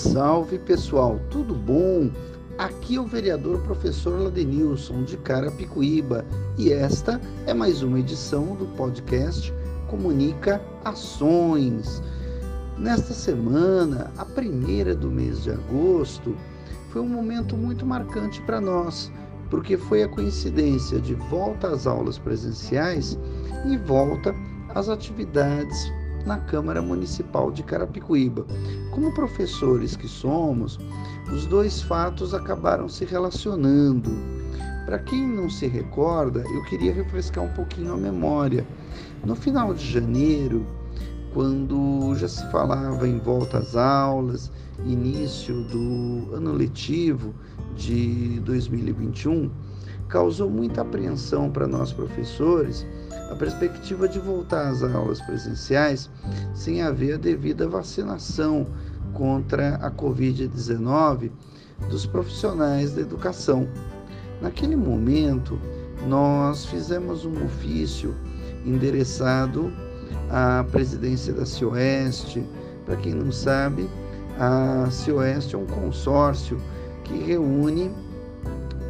Salve pessoal, tudo bom? Aqui é o vereador professor Ladenilson de Carapicuíba e esta é mais uma edição do podcast Comunica Ações. Nesta semana, a primeira do mês de agosto, foi um momento muito marcante para nós, porque foi a coincidência de volta às aulas presenciais e volta às atividades na Câmara Municipal de Carapicuíba. Como professores que somos, os dois fatos acabaram se relacionando. Para quem não se recorda, eu queria refrescar um pouquinho a memória. No final de janeiro, quando já se falava em volta às aulas, início do ano letivo de 2021, causou muita apreensão para nós professores a perspectiva de voltar às aulas presenciais sem haver a devida vacinação contra a Covid-19 dos profissionais da educação. Naquele momento, nós fizemos um ofício endereçado à presidência da CIOeste. Para quem não sabe, a CIOeste é um consórcio que reúne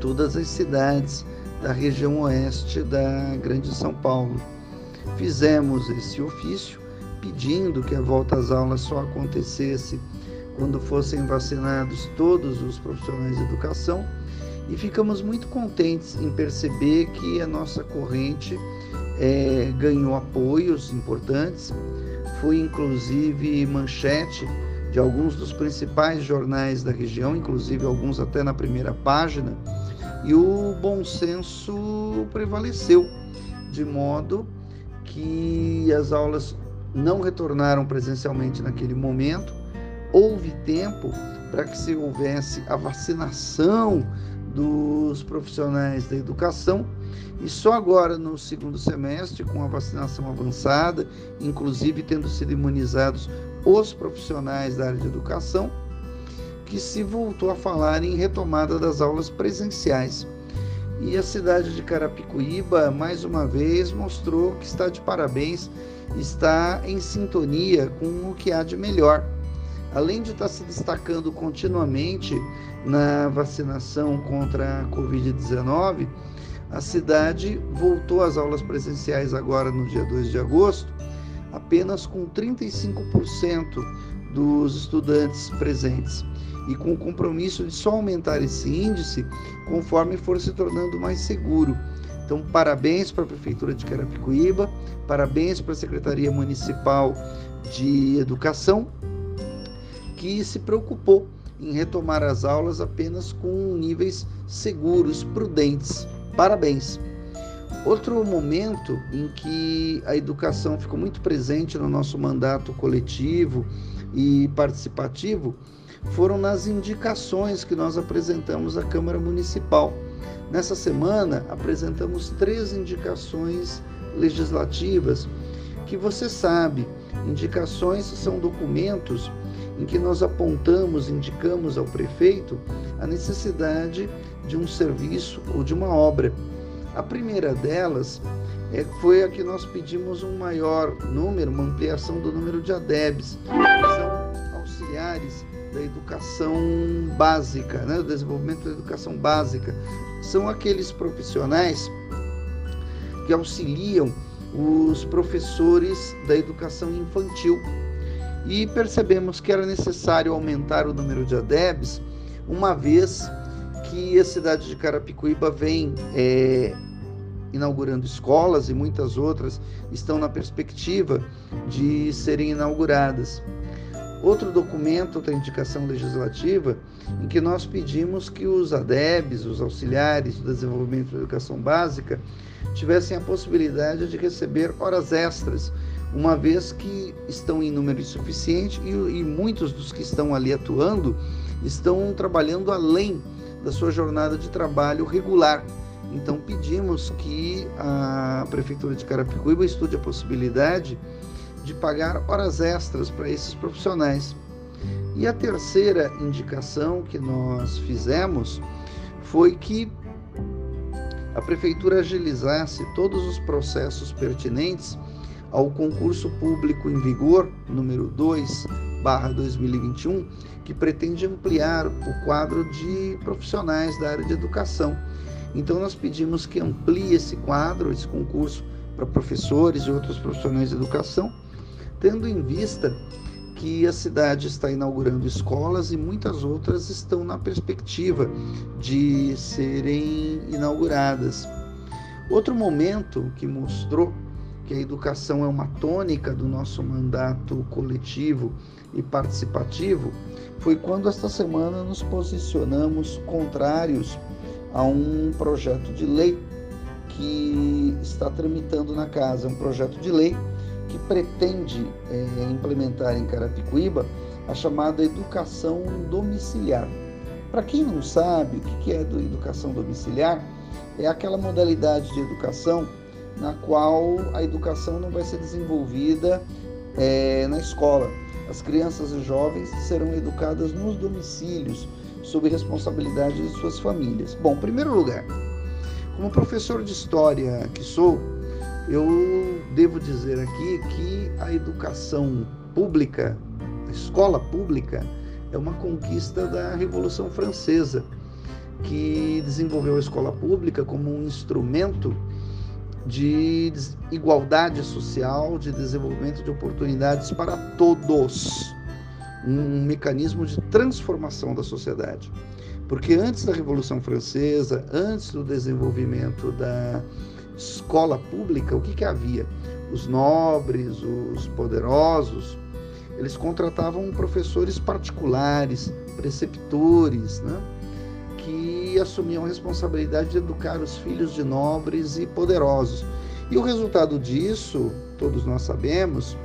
todas as cidades da região oeste da Grande São Paulo. Fizemos esse ofício pedindo que a volta às aulas só acontecesse quando fossem vacinados todos os profissionais de educação e ficamos muito contentes em perceber que a nossa corrente é, ganhou apoios importantes, foi inclusive manchete de alguns dos principais jornais da região, inclusive alguns até na primeira página e o bom senso prevaleceu, de modo que as aulas não retornaram presencialmente naquele momento. Houve tempo para que se houvesse a vacinação dos profissionais da educação e só agora no segundo semestre, com a vacinação avançada, inclusive tendo sido imunizados os profissionais da área de educação, que se voltou a falar em retomada das aulas presenciais. E a cidade de Carapicuíba, mais uma vez, mostrou que está de parabéns, está em sintonia com o que há de melhor. Além de estar se destacando continuamente na vacinação contra a Covid-19, a cidade voltou às aulas presenciais agora no dia 2 de agosto, apenas com 35% dos estudantes presentes e com o compromisso de só aumentar esse índice conforme for se tornando mais seguro. Então, parabéns para a Prefeitura de Carapicuíba, parabéns para a Secretaria Municipal de Educação, que se preocupou em retomar as aulas apenas com níveis seguros, prudentes. Parabéns! Outro momento em que a educação ficou muito presente no nosso mandato coletivo e participativo foram nas indicações que nós apresentamos à Câmara Municipal. Nessa semana, apresentamos três indicações legislativas que você sabe, indicações são documentos em que nós apontamos, indicamos ao prefeito a necessidade de um serviço ou de uma obra. A primeira delas é, foi a que nós pedimos um maior número, uma ampliação do número de ADEBs, que são auxiliares da educação básica, né, do desenvolvimento da educação básica. São aqueles profissionais que auxiliam os professores da educação infantil. E percebemos que era necessário aumentar o número de ADEBs, uma vez que a cidade de Carapicuíba vem é, inaugurando escolas e muitas outras estão na perspectiva de serem inauguradas. Outro documento, outra indicação legislativa, em que nós pedimos que os ADEBs, os auxiliares do desenvolvimento da educação básica, tivessem a possibilidade de receber horas extras, uma vez que estão em número insuficiente e, e muitos dos que estão ali atuando estão trabalhando além da sua jornada de trabalho regular. Então pedimos que a Prefeitura de Carapicuíba estude a possibilidade de pagar horas extras para esses profissionais. E a terceira indicação que nós fizemos foi que a prefeitura agilizasse todos os processos pertinentes ao concurso público em vigor número 2 2021, que pretende ampliar o quadro de profissionais da área de educação. Então, nós pedimos que amplie esse quadro, esse concurso, para professores e outros profissionais de educação, tendo em vista que a cidade está inaugurando escolas e muitas outras estão na perspectiva de serem inauguradas. Outro momento que mostrou que a educação é uma tônica do nosso mandato coletivo e participativo foi quando esta semana nos posicionamos contrários a um projeto de lei que está tramitando na casa, um projeto de lei que pretende é, implementar em Carapicuíba a chamada educação domiciliar. Para quem não sabe o que é a educação domiciliar, é aquela modalidade de educação na qual a educação não vai ser desenvolvida é, na escola. As crianças e jovens serão educadas nos domicílios, sob responsabilidade de suas famílias. Bom, em primeiro lugar, como professor de história que sou, eu devo dizer aqui que a educação pública, a escola pública, é uma conquista da Revolução Francesa, que desenvolveu a escola pública como um instrumento de igualdade social, de desenvolvimento de oportunidades para todos, um mecanismo de transformação da sociedade. Porque antes da Revolução Francesa, antes do desenvolvimento da escola pública, o que, que havia? Os nobres, os poderosos, eles contratavam professores particulares, preceptores, né? que assumiam a responsabilidade de educar os filhos de nobres e poderosos. E o resultado disso, todos nós sabemos,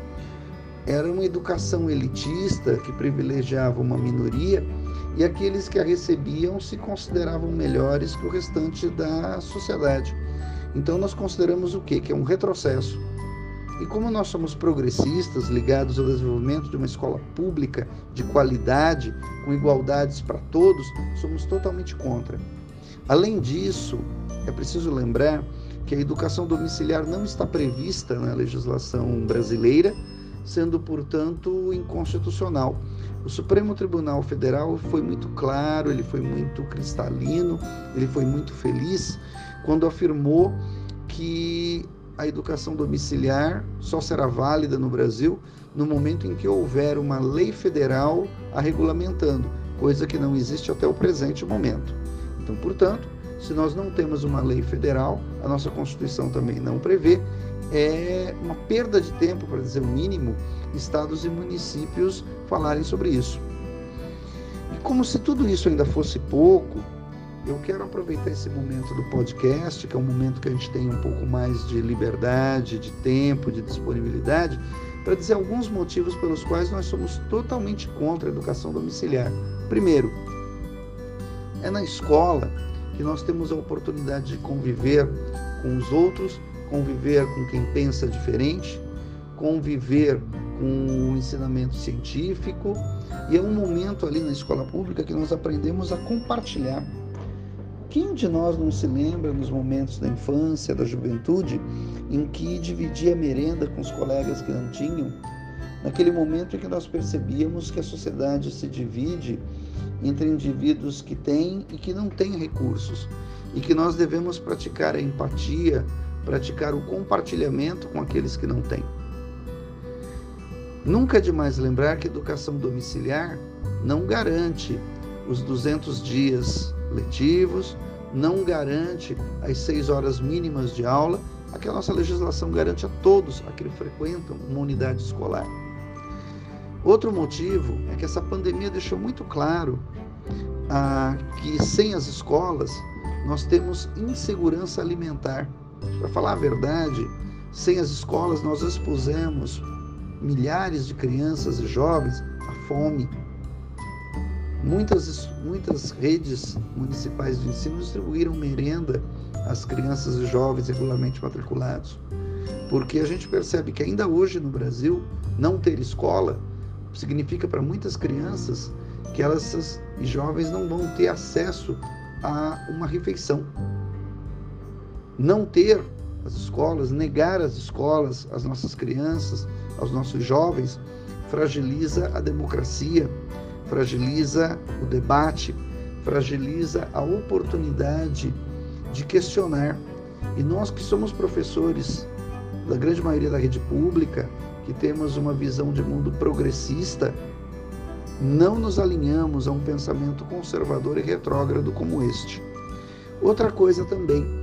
era uma educação elitista que privilegiava uma minoria e aqueles que a recebiam se consideravam melhores que o restante da sociedade. Então nós consideramos o quê? Que é um retrocesso. E como nós somos progressistas, ligados ao desenvolvimento de uma escola pública de qualidade, com igualdades para todos, somos totalmente contra. Além disso, é preciso lembrar que a educação domiciliar não está prevista na legislação brasileira, sendo, portanto, inconstitucional. O Supremo Tribunal Federal foi muito claro, ele foi muito cristalino, ele foi muito feliz quando afirmou que a educação domiciliar só será válida no Brasil no momento em que houver uma lei federal a regulamentando, coisa que não existe até o presente momento. Então, portanto, se nós não temos uma lei federal, a nossa Constituição também não prevê, é uma perda de tempo, para dizer o mínimo, estados e municípios falarem sobre isso. E como se tudo isso ainda fosse pouco, eu quero aproveitar esse momento do podcast, que é um momento que a gente tem um pouco mais de liberdade, de tempo, de disponibilidade, para dizer alguns motivos pelos quais nós somos totalmente contra a educação domiciliar. Primeiro, é na escola que nós temos a oportunidade de conviver com os outros, conviver com quem pensa diferente, conviver com o ensinamento científico, e é um momento ali na escola pública que nós aprendemos a compartilhar. Quem de nós não se lembra nos momentos da infância, da juventude, em que dividia merenda com os colegas que não tinham? Naquele momento em que nós percebíamos que a sociedade se divide entre indivíduos que têm e que não têm recursos, e que nós devemos praticar a empatia, praticar o compartilhamento com aqueles que não têm. Nunca é demais lembrar que educação domiciliar não garante os 200 dias letivos, não garante as seis horas mínimas de aula, a que a nossa legislação garante a todos a que frequentam uma unidade escolar. Outro motivo é que essa pandemia deixou muito claro ah, que sem as escolas nós temos insegurança alimentar. Para falar a verdade, sem as escolas nós expusemos milhares de crianças e jovens à fome. Muitas, muitas redes municipais de ensino distribuíram merenda às crianças e jovens regularmente matriculados, porque a gente percebe que ainda hoje no Brasil não ter escola significa para muitas crianças que elas e jovens não vão ter acesso a uma refeição. Não ter as escolas, negar as escolas às nossas crianças, aos nossos jovens, fragiliza a democracia, fragiliza o debate, fragiliza a oportunidade de questionar. E nós que somos professores da grande maioria da rede pública, que temos uma visão de mundo progressista, não nos alinhamos a um pensamento conservador e retrógrado como este. Outra coisa também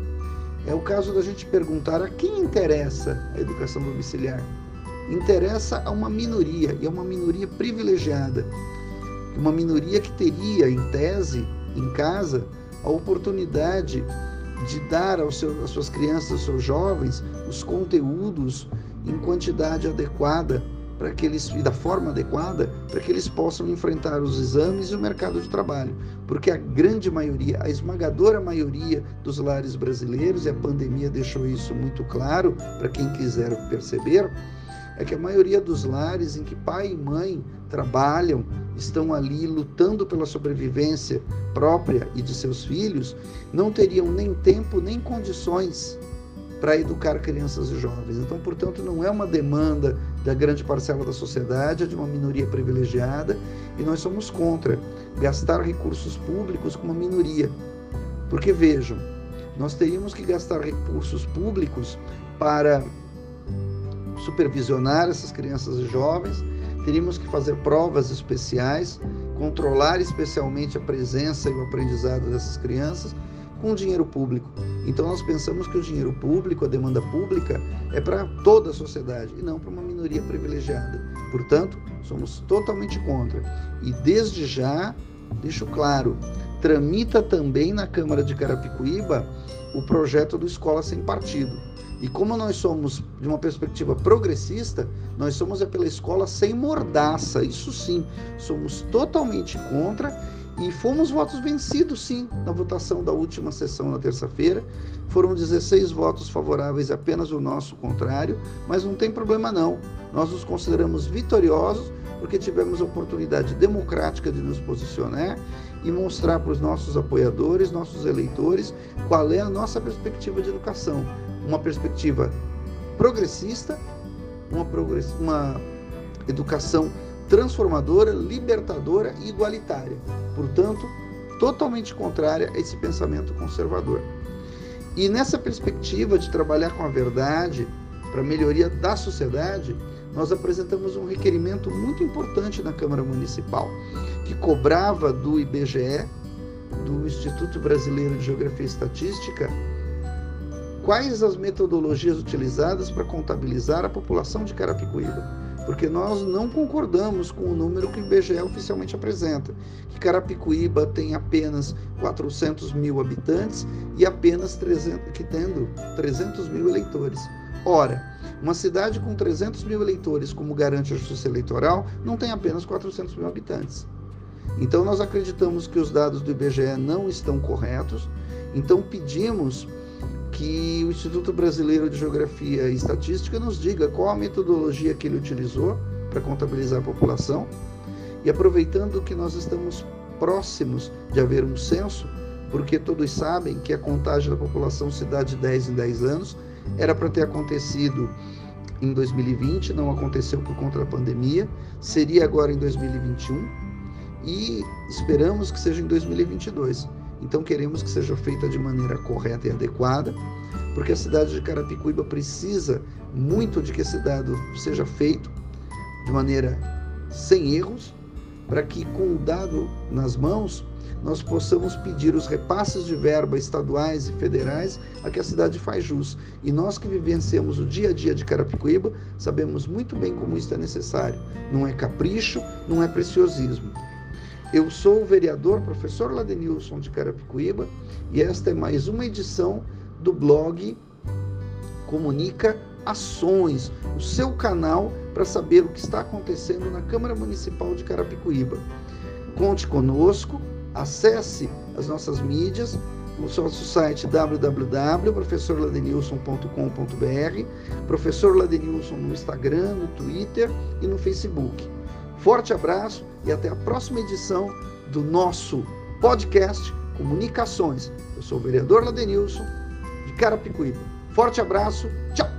é o caso da gente perguntar a quem interessa a educação domiciliar. Interessa a uma minoria, e é uma minoria privilegiada. Uma minoria que teria, em tese, em casa, a oportunidade de dar aos seus, às suas crianças, aos seus jovens, os conteúdos em quantidade adequada para que eles e da forma adequada para que eles possam enfrentar os exames e o mercado de trabalho, porque a grande maioria, a esmagadora maioria dos lares brasileiros e a pandemia deixou isso muito claro para quem quiser perceber, é que a maioria dos lares em que pai e mãe trabalham, estão ali lutando pela sobrevivência própria e de seus filhos, não teriam nem tempo nem condições para educar crianças e jovens. Então, portanto, não é uma demanda da grande parcela da sociedade, é de uma minoria privilegiada, e nós somos contra gastar recursos públicos com uma minoria. Porque vejam, nós teríamos que gastar recursos públicos para supervisionar essas crianças e jovens, teríamos que fazer provas especiais, controlar especialmente a presença e o aprendizado dessas crianças com dinheiro público. Então nós pensamos que o dinheiro público, a demanda pública, é para toda a sociedade e não para uma minoria privilegiada. Portanto, somos totalmente contra. E desde já, deixo claro, tramita também na Câmara de Carapicuíba o projeto do Escola Sem Partido. E como nós somos de uma perspectiva progressista, nós somos é pela escola sem mordaça. Isso sim, somos totalmente contra e fomos votos vencidos, sim, na votação da última sessão na terça-feira. Foram 16 votos favoráveis, apenas o nosso contrário, mas não tem problema não. Nós nos consideramos vitoriosos porque tivemos a oportunidade democrática de nos posicionar e mostrar para os nossos apoiadores, nossos eleitores, qual é a nossa perspectiva de educação. Uma perspectiva progressista, uma, progress... uma educação transformadora, libertadora e igualitária. Portanto, totalmente contrária a esse pensamento conservador. E nessa perspectiva de trabalhar com a verdade para a melhoria da sociedade, nós apresentamos um requerimento muito importante na Câmara Municipal, que cobrava do IBGE, do Instituto Brasileiro de Geografia e Estatística, quais as metodologias utilizadas para contabilizar a população de Carapicuíba porque nós não concordamos com o número que o IBGE oficialmente apresenta, que Carapicuíba tem apenas 400 mil habitantes e apenas 300, que tendo 300 mil eleitores. Ora, uma cidade com 300 mil eleitores, como garante a justiça eleitoral, não tem apenas 400 mil habitantes. Então, nós acreditamos que os dados do IBGE não estão corretos, então pedimos que o Instituto Brasileiro de Geografia e Estatística nos diga qual a metodologia que ele utilizou para contabilizar a população. E aproveitando que nós estamos próximos de haver um censo, porque todos sabem que a contagem da população dá de 10 em 10 anos, era para ter acontecido em 2020, não aconteceu por conta da pandemia, seria agora em 2021 e esperamos que seja em 2022. Então queremos que seja feita de maneira correta e adequada, porque a cidade de Carapicuíba precisa muito de que esse dado seja feito de maneira sem erros, para que com o dado nas mãos nós possamos pedir os repasses de verba estaduais e federais a que a cidade faz jus. E nós que vivenciamos o dia a dia de Carapicuíba sabemos muito bem como isso é necessário. Não é capricho, não é preciosismo. Eu sou o vereador professor Ladenilson de Carapicuíba e esta é mais uma edição do blog Comunica Ações, o seu canal para saber o que está acontecendo na Câmara Municipal de Carapicuíba. Conte conosco, acesse as nossas mídias, o nosso site www.professorladenilson.com.br, professor Ladenilson no Instagram, no Twitter e no Facebook. Forte abraço e até a próxima edição do nosso podcast Comunicações. Eu sou o vereador Ladenilson, de Carapicuíba. Forte abraço, tchau!